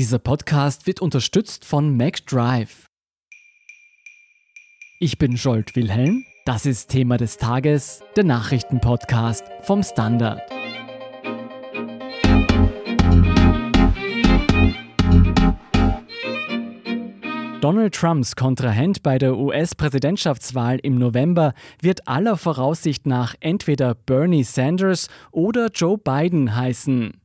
Dieser Podcast wird unterstützt von MacDrive. Ich bin Scholt Wilhelm. Das ist Thema des Tages, der Nachrichtenpodcast vom Standard. Donald Trumps Kontrahent bei der US-Präsidentschaftswahl im November wird aller Voraussicht nach entweder Bernie Sanders oder Joe Biden heißen.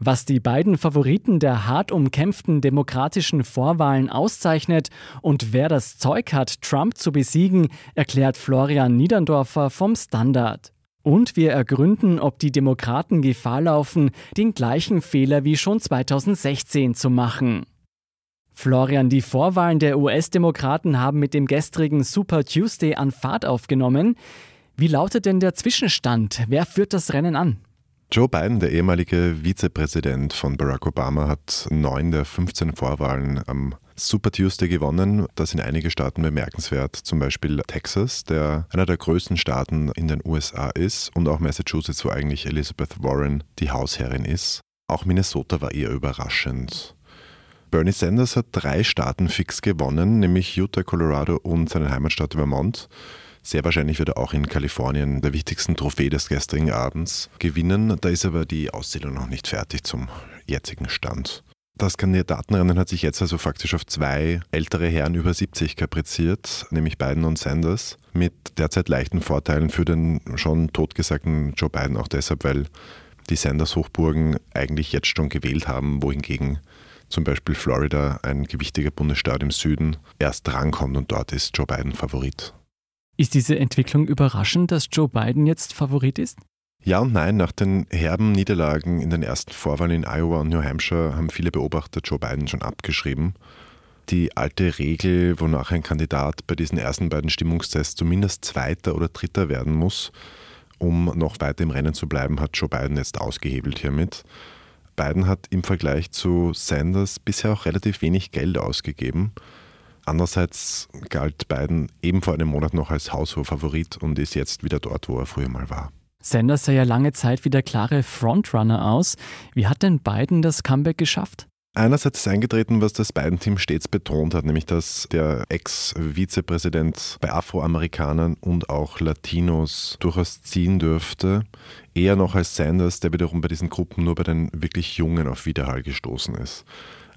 Was die beiden Favoriten der hart umkämpften demokratischen Vorwahlen auszeichnet und wer das Zeug hat, Trump zu besiegen, erklärt Florian Niederndorfer vom Standard. Und wir ergründen, ob die Demokraten Gefahr laufen, den gleichen Fehler wie schon 2016 zu machen. Florian, die Vorwahlen der US-Demokraten haben mit dem gestrigen Super Tuesday an Fahrt aufgenommen. Wie lautet denn der Zwischenstand? Wer führt das Rennen an? Joe Biden, der ehemalige Vizepräsident von Barack Obama, hat neun der 15 Vorwahlen am Super Tuesday gewonnen. Das sind einige Staaten bemerkenswert, zum Beispiel Texas, der einer der größten Staaten in den USA ist, und auch Massachusetts, wo eigentlich Elizabeth Warren die Hausherrin ist. Auch Minnesota war eher überraschend. Bernie Sanders hat drei Staaten fix gewonnen, nämlich Utah, Colorado und seine Heimatstadt Vermont. Sehr wahrscheinlich wird er auch in Kalifornien der wichtigsten Trophäe des gestrigen Abends gewinnen. Da ist aber die Auszählung noch nicht fertig zum jetzigen Stand. Das Kandidatenrennen hat sich jetzt also faktisch auf zwei ältere Herren über 70 kapriziert, nämlich Biden und Sanders, mit derzeit leichten Vorteilen für den schon totgesagten Joe Biden, auch deshalb, weil die Sanders-Hochburgen eigentlich jetzt schon gewählt haben, wohingegen zum Beispiel Florida, ein gewichtiger Bundesstaat im Süden, erst drankommt und dort ist Joe Biden Favorit. Ist diese Entwicklung überraschend, dass Joe Biden jetzt Favorit ist? Ja und nein, nach den herben Niederlagen in den ersten Vorwahlen in Iowa und New Hampshire haben viele Beobachter Joe Biden schon abgeschrieben. Die alte Regel, wonach ein Kandidat bei diesen ersten beiden Stimmungstests zumindest Zweiter oder Dritter werden muss, um noch weiter im Rennen zu bleiben, hat Joe Biden jetzt ausgehebelt hiermit. Biden hat im Vergleich zu Sanders bisher auch relativ wenig Geld ausgegeben. Andererseits galt Biden eben vor einem Monat noch als Haushof-Favorit und ist jetzt wieder dort, wo er früher mal war. Sanders sah ja lange Zeit wie der klare Frontrunner aus. Wie hat denn Biden das Comeback geschafft? Einerseits ist eingetreten, was das Biden-Team stets betont hat, nämlich dass der Ex-Vizepräsident bei Afroamerikanern und auch Latinos durchaus ziehen dürfte. Eher noch als Sanders, der wiederum bei diesen Gruppen nur bei den wirklich Jungen auf Widerhall gestoßen ist.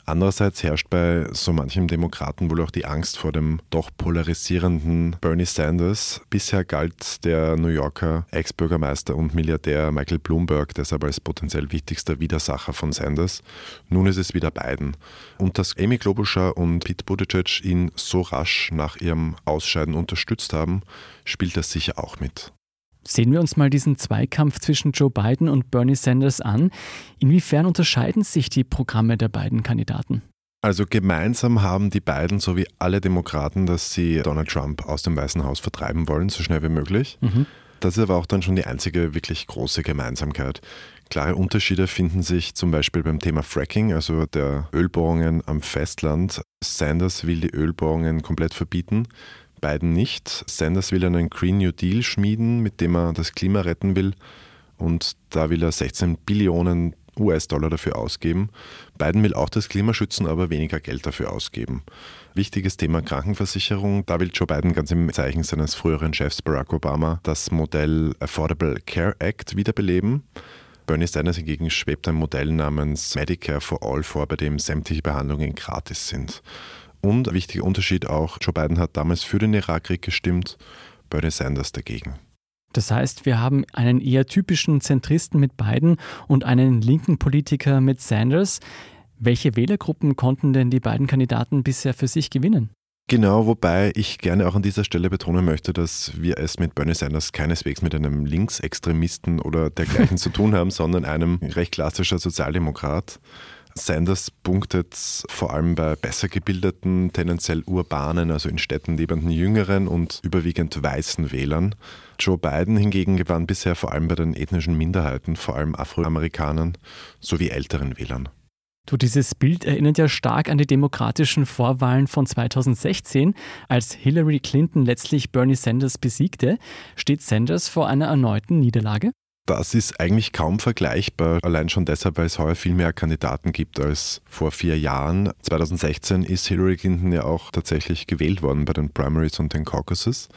Andererseits herrscht bei so manchem Demokraten wohl auch die Angst vor dem doch polarisierenden Bernie Sanders. Bisher galt der New Yorker Ex-Bürgermeister und Milliardär Michael Bloomberg deshalb als potenziell wichtigster Widersacher von Sanders. Nun ist es wieder Biden. Und dass Amy Klobuchar und Pete Buttigieg ihn so rasch nach ihrem Ausscheiden unterstützt haben, spielt das sicher auch mit. Sehen wir uns mal diesen Zweikampf zwischen Joe Biden und Bernie Sanders an. Inwiefern unterscheiden sich die Programme der beiden Kandidaten? Also gemeinsam haben die beiden sowie alle Demokraten, dass sie Donald Trump aus dem Weißen Haus vertreiben wollen, so schnell wie möglich. Mhm. Das ist aber auch dann schon die einzige wirklich große Gemeinsamkeit. Klare Unterschiede finden sich zum Beispiel beim Thema Fracking, also der Ölbohrungen am Festland. Sanders will die Ölbohrungen komplett verbieten. Biden nicht. Sanders will einen Green New Deal schmieden, mit dem er das Klima retten will. Und da will er 16 Billionen US-Dollar dafür ausgeben. Biden will auch das Klima schützen, aber weniger Geld dafür ausgeben. Wichtiges Thema Krankenversicherung. Da will Joe Biden ganz im Zeichen seines früheren Chefs Barack Obama das Modell Affordable Care Act wiederbeleben. Bernie Sanders hingegen schwebt ein Modell namens Medicare for All vor, bei dem sämtliche Behandlungen gratis sind. Und ein wichtiger Unterschied auch, Joe Biden hat damals für den Irakkrieg gestimmt, Bernie Sanders dagegen. Das heißt, wir haben einen eher typischen Zentristen mit Biden und einen linken Politiker mit Sanders. Welche Wählergruppen konnten denn die beiden Kandidaten bisher für sich gewinnen? Genau, wobei ich gerne auch an dieser Stelle betonen möchte, dass wir es mit Bernie Sanders keineswegs mit einem Linksextremisten oder dergleichen zu tun haben, sondern einem recht klassischer Sozialdemokrat. Sanders punktet vor allem bei besser gebildeten, tendenziell urbanen, also in Städten lebenden jüngeren und überwiegend weißen Wählern. Joe Biden hingegen gewann bisher vor allem bei den ethnischen Minderheiten, vor allem Afroamerikanern sowie älteren Wählern. Du, dieses Bild erinnert ja stark an die demokratischen Vorwahlen von 2016, als Hillary Clinton letztlich Bernie Sanders besiegte. Steht Sanders vor einer erneuten Niederlage? Das ist eigentlich kaum vergleichbar, allein schon deshalb, weil es heuer viel mehr Kandidaten gibt als vor vier Jahren. 2016 ist Hillary Clinton ja auch tatsächlich gewählt worden bei den Primaries und den Caucuses.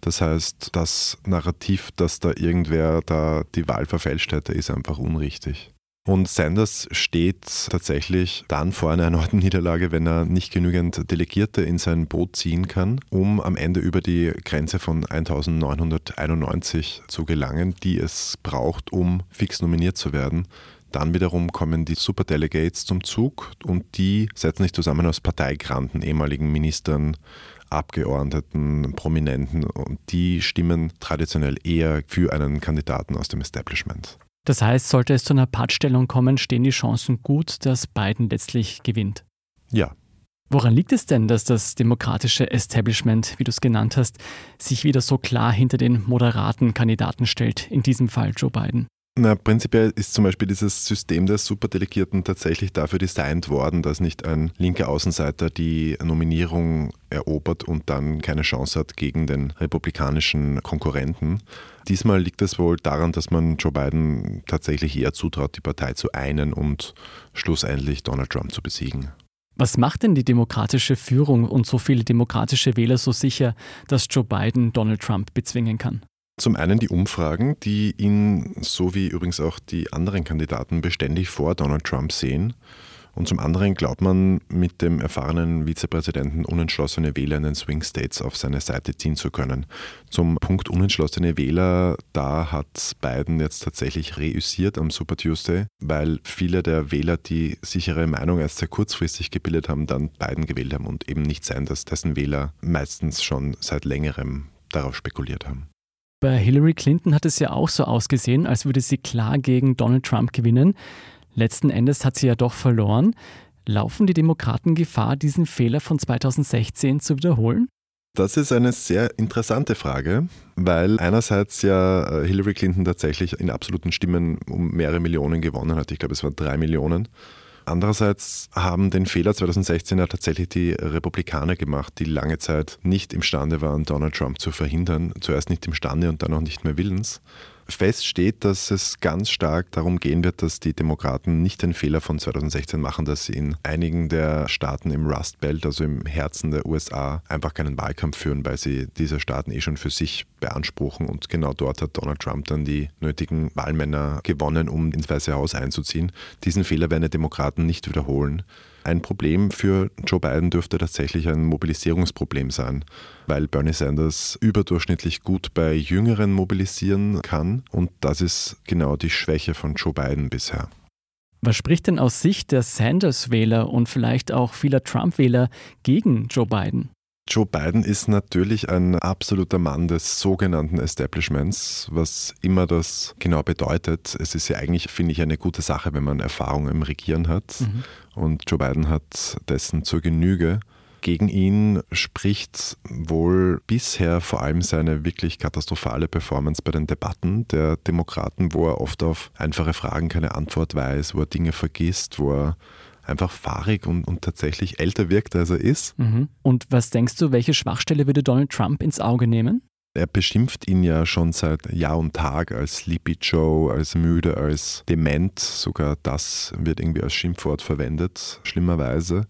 Das heißt, das Narrativ, dass da irgendwer da die Wahl verfälscht hätte, ist einfach unrichtig. Und Sanders steht tatsächlich dann vor einer erneuten Niederlage, wenn er nicht genügend Delegierte in sein Boot ziehen kann, um am Ende über die Grenze von 1991 zu gelangen, die es braucht, um fix nominiert zu werden. Dann wiederum kommen die Superdelegates zum Zug und die setzen sich zusammen aus Parteigranten, ehemaligen Ministern, Abgeordneten, Prominenten und die stimmen traditionell eher für einen Kandidaten aus dem Establishment. Das heißt, sollte es zu einer Pattstellung kommen, stehen die Chancen gut, dass Biden letztlich gewinnt. Ja. Woran liegt es denn, dass das demokratische Establishment, wie du es genannt hast, sich wieder so klar hinter den moderaten Kandidaten stellt, in diesem Fall Joe Biden? Na, prinzipiell ist zum Beispiel dieses System der Superdelegierten tatsächlich dafür designt worden, dass nicht ein linker Außenseiter die Nominierung erobert und dann keine Chance hat gegen den republikanischen Konkurrenten. Diesmal liegt es wohl daran, dass man Joe Biden tatsächlich eher zutraut, die Partei zu einen und schlussendlich Donald Trump zu besiegen. Was macht denn die demokratische Führung und so viele demokratische Wähler so sicher, dass Joe Biden Donald Trump bezwingen kann? Zum einen die Umfragen, die ihn, so wie übrigens auch die anderen Kandidaten, beständig vor Donald Trump sehen. Und zum anderen glaubt man, mit dem erfahrenen Vizepräsidenten unentschlossene Wähler in den Swing States auf seine Seite ziehen zu können. Zum Punkt unentschlossene Wähler, da hat Biden jetzt tatsächlich reüssiert am Super Tuesday, weil viele der Wähler, die sichere Meinung erst sehr kurzfristig gebildet haben, dann Biden gewählt haben und eben nicht sein, dass dessen Wähler meistens schon seit längerem darauf spekuliert haben. Bei Hillary Clinton hat es ja auch so ausgesehen, als würde sie klar gegen Donald Trump gewinnen. Letzten Endes hat sie ja doch verloren. Laufen die Demokraten Gefahr, diesen Fehler von 2016 zu wiederholen? Das ist eine sehr interessante Frage, weil einerseits ja äh, Hillary Clinton tatsächlich in absoluten Stimmen um mehrere Millionen gewonnen hat. Ich glaube, es waren drei Millionen. Andererseits haben den Fehler 2016 ja tatsächlich die Republikaner gemacht, die lange Zeit nicht imstande waren, Donald Trump zu verhindern. Zuerst nicht imstande und dann auch nicht mehr willens. Fest steht, dass es ganz stark darum gehen wird, dass die Demokraten nicht den Fehler von 2016 machen, dass sie in einigen der Staaten im Rust Belt, also im Herzen der USA, einfach keinen Wahlkampf führen, weil sie diese Staaten eh schon für sich beanspruchen. Und genau dort hat Donald Trump dann die nötigen Wahlmänner gewonnen, um ins Weiße Haus einzuziehen. Diesen Fehler werden die Demokraten nicht wiederholen. Ein Problem für Joe Biden dürfte tatsächlich ein Mobilisierungsproblem sein, weil Bernie Sanders überdurchschnittlich gut bei Jüngeren mobilisieren kann und das ist genau die Schwäche von Joe Biden bisher. Was spricht denn aus Sicht der Sanders-Wähler und vielleicht auch vieler Trump-Wähler gegen Joe Biden? Joe Biden ist natürlich ein absoluter Mann des sogenannten Establishments, was immer das genau bedeutet. Es ist ja eigentlich, finde ich, eine gute Sache, wenn man Erfahrung im Regieren hat. Mhm. Und Joe Biden hat dessen zur Genüge. Gegen ihn spricht wohl bisher vor allem seine wirklich katastrophale Performance bei den Debatten der Demokraten, wo er oft auf einfache Fragen keine Antwort weiß, wo er Dinge vergisst, wo er einfach fahrig und, und tatsächlich älter wirkt, als er ist. Mhm. Und was denkst du, welche Schwachstelle würde Donald Trump ins Auge nehmen? Er beschimpft ihn ja schon seit Jahr und Tag als Sleepy Joe, als müde, als dement. Sogar das wird irgendwie als Schimpfwort verwendet, schlimmerweise.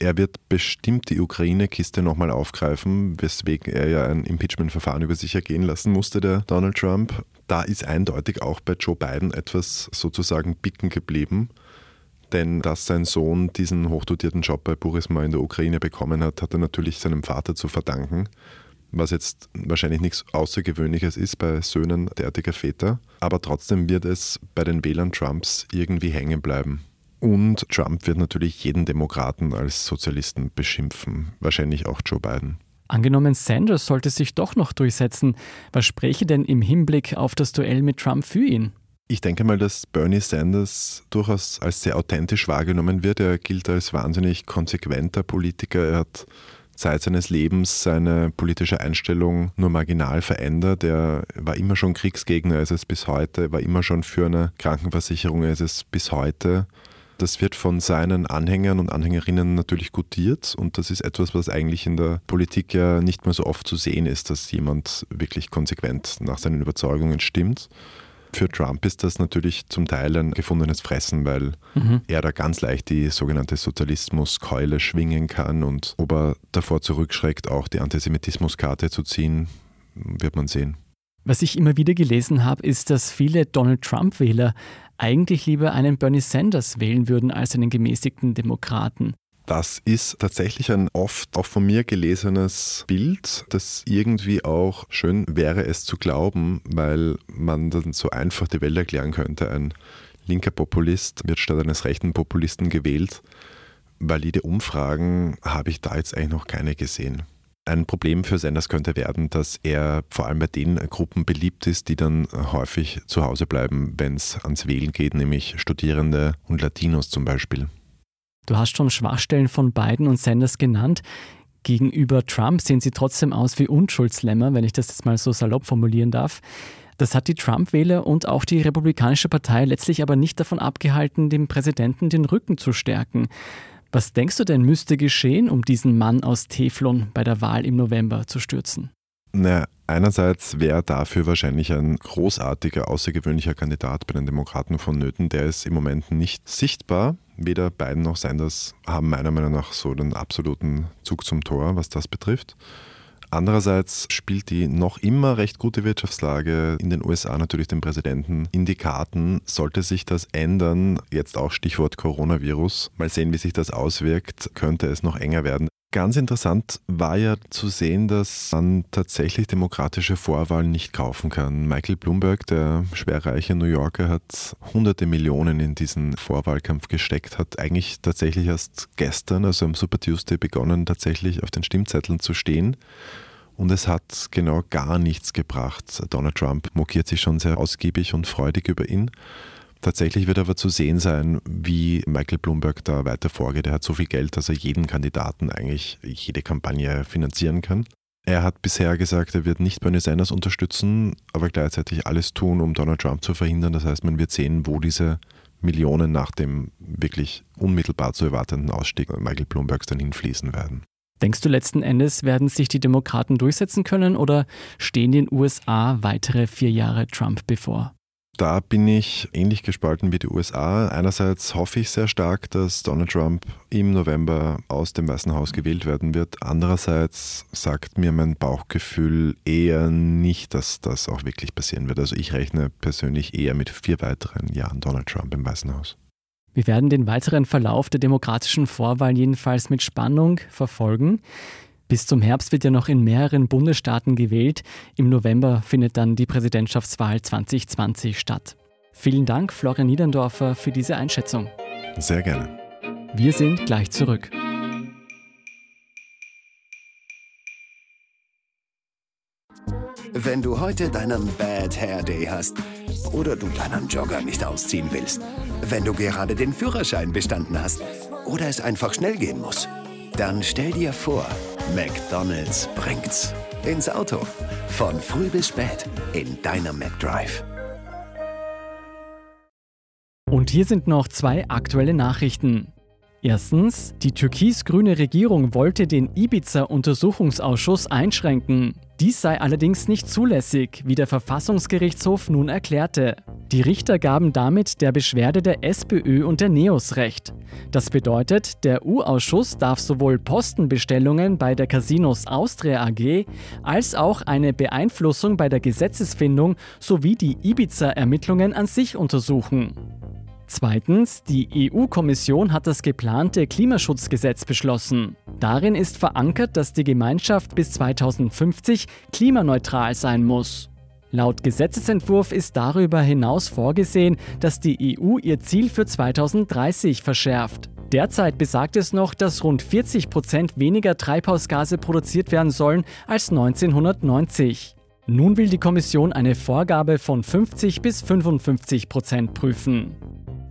Er wird bestimmt die Ukraine-Kiste nochmal aufgreifen, weswegen er ja ein Impeachment-Verfahren über sich ergehen lassen musste, der Donald Trump. Da ist eindeutig auch bei Joe Biden etwas sozusagen bicken geblieben. Denn dass sein Sohn diesen hochdotierten Job bei Burisma in der Ukraine bekommen hat, hat er natürlich seinem Vater zu verdanken. Was jetzt wahrscheinlich nichts Außergewöhnliches ist bei Söhnen derartiger Väter. Aber trotzdem wird es bei den Wählern Trumps irgendwie hängen bleiben. Und Trump wird natürlich jeden Demokraten als Sozialisten beschimpfen. Wahrscheinlich auch Joe Biden. Angenommen, Sanders sollte sich doch noch durchsetzen. Was spräche denn im Hinblick auf das Duell mit Trump für ihn? Ich denke mal, dass Bernie Sanders durchaus als sehr authentisch wahrgenommen wird. Er gilt als wahnsinnig konsequenter Politiker. Er hat Zeit seines Lebens seine politische Einstellung nur marginal verändert. Er war immer schon Kriegsgegner, ist es bis heute, war immer schon für eine Krankenversicherung, ist es bis heute. Das wird von seinen Anhängern und Anhängerinnen natürlich gutiert und das ist etwas, was eigentlich in der Politik ja nicht mehr so oft zu sehen ist, dass jemand wirklich konsequent nach seinen Überzeugungen stimmt. Für Trump ist das natürlich zum Teil ein gefundenes Fressen, weil mhm. er da ganz leicht die sogenannte Sozialismuskeule schwingen kann und ob er davor zurückschreckt, auch die Antisemitismuskarte zu ziehen, wird man sehen. Was ich immer wieder gelesen habe, ist, dass viele Donald Trump-Wähler eigentlich lieber einen Bernie Sanders wählen würden als einen gemäßigten Demokraten. Das ist tatsächlich ein oft auch von mir gelesenes Bild, das irgendwie auch schön wäre, es zu glauben, weil man dann so einfach die Welt erklären könnte. Ein linker Populist wird statt eines rechten Populisten gewählt. Valide Umfragen habe ich da jetzt eigentlich noch keine gesehen. Ein Problem für Sanders könnte werden, dass er vor allem bei den Gruppen beliebt ist, die dann häufig zu Hause bleiben, wenn es ans Wählen geht, nämlich Studierende und Latinos zum Beispiel. Du hast schon Schwachstellen von Biden und Sanders genannt. Gegenüber Trump sehen sie trotzdem aus wie Unschuldslämmer, wenn ich das jetzt mal so salopp formulieren darf. Das hat die Trump-Wähler und auch die Republikanische Partei letztlich aber nicht davon abgehalten, dem Präsidenten den Rücken zu stärken. Was denkst du denn müsste geschehen, um diesen Mann aus Teflon bei der Wahl im November zu stürzen? Na, einerseits wäre dafür wahrscheinlich ein großartiger, außergewöhnlicher Kandidat bei den Demokraten vonnöten. Der ist im Moment nicht sichtbar. Weder Biden noch Sanders haben meiner Meinung nach so den absoluten Zug zum Tor, was das betrifft. Andererseits spielt die noch immer recht gute Wirtschaftslage in den USA natürlich den Präsidenten in die Karten. Sollte sich das ändern, jetzt auch Stichwort Coronavirus, mal sehen, wie sich das auswirkt, könnte es noch enger werden. Ganz interessant war ja zu sehen, dass man tatsächlich demokratische Vorwahlen nicht kaufen kann. Michael Bloomberg, der schwerreiche New Yorker, hat hunderte Millionen in diesen Vorwahlkampf gesteckt, hat eigentlich tatsächlich erst gestern, also am Super Tuesday, begonnen, tatsächlich auf den Stimmzetteln zu stehen. Und es hat genau gar nichts gebracht. Donald Trump mokiert sich schon sehr ausgiebig und freudig über ihn. Tatsächlich wird aber zu sehen sein, wie Michael Bloomberg da weiter vorgeht. Er hat so viel Geld, dass er jeden Kandidaten eigentlich jede Kampagne finanzieren kann. Er hat bisher gesagt, er wird nicht Bernie Sanders unterstützen, aber gleichzeitig alles tun, um Donald Trump zu verhindern. Das heißt, man wird sehen, wo diese Millionen nach dem wirklich unmittelbar zu erwartenden Ausstieg Michael Bloombergs dann hinfließen werden. Denkst du letzten Endes, werden sich die Demokraten durchsetzen können oder stehen den USA weitere vier Jahre Trump bevor? Da bin ich ähnlich gespalten wie die USA. Einerseits hoffe ich sehr stark, dass Donald Trump im November aus dem Weißen Haus gewählt werden wird. Andererseits sagt mir mein Bauchgefühl eher nicht, dass das auch wirklich passieren wird. Also ich rechne persönlich eher mit vier weiteren Jahren Donald Trump im Weißen Haus. Wir werden den weiteren Verlauf der demokratischen Vorwahl jedenfalls mit Spannung verfolgen. Bis zum Herbst wird ja noch in mehreren Bundesstaaten gewählt. Im November findet dann die Präsidentschaftswahl 2020 statt. Vielen Dank, Florian Niederndorfer, für diese Einschätzung. Sehr gerne. Wir sind gleich zurück. Wenn du heute deinen Bad Hair Day hast oder du deinen Jogger nicht ausziehen willst, wenn du gerade den Führerschein bestanden hast oder es einfach schnell gehen muss, dann stell dir vor, McDonald's bringt's. Ins Auto. Von früh bis spät in deinem McDrive. Und hier sind noch zwei aktuelle Nachrichten. Erstens, die türkis-grüne Regierung wollte den Ibiza-Untersuchungsausschuss einschränken. Dies sei allerdings nicht zulässig, wie der Verfassungsgerichtshof nun erklärte. Die Richter gaben damit der Beschwerde der SPÖ und der NEOS recht. Das bedeutet, der U-Ausschuss darf sowohl Postenbestellungen bei der Casinos Austria AG als auch eine Beeinflussung bei der Gesetzesfindung sowie die Ibiza-Ermittlungen an sich untersuchen. Zweitens, die EU-Kommission hat das geplante Klimaschutzgesetz beschlossen. Darin ist verankert, dass die Gemeinschaft bis 2050 klimaneutral sein muss. Laut Gesetzesentwurf ist darüber hinaus vorgesehen, dass die EU ihr Ziel für 2030 verschärft. Derzeit besagt es noch, dass rund 40 Prozent weniger Treibhausgase produziert werden sollen als 1990. Nun will die Kommission eine Vorgabe von 50 bis 55 Prozent prüfen.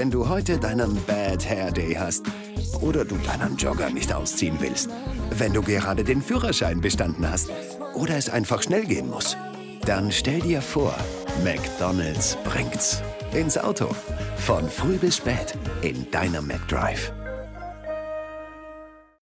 Wenn du heute deinen Bad Hair Day hast oder du deinen Jogger nicht ausziehen willst, wenn du gerade den Führerschein bestanden hast oder es einfach schnell gehen muss, dann stell dir vor, McDonald's bringt's ins Auto. Von früh bis spät in deinem McDrive.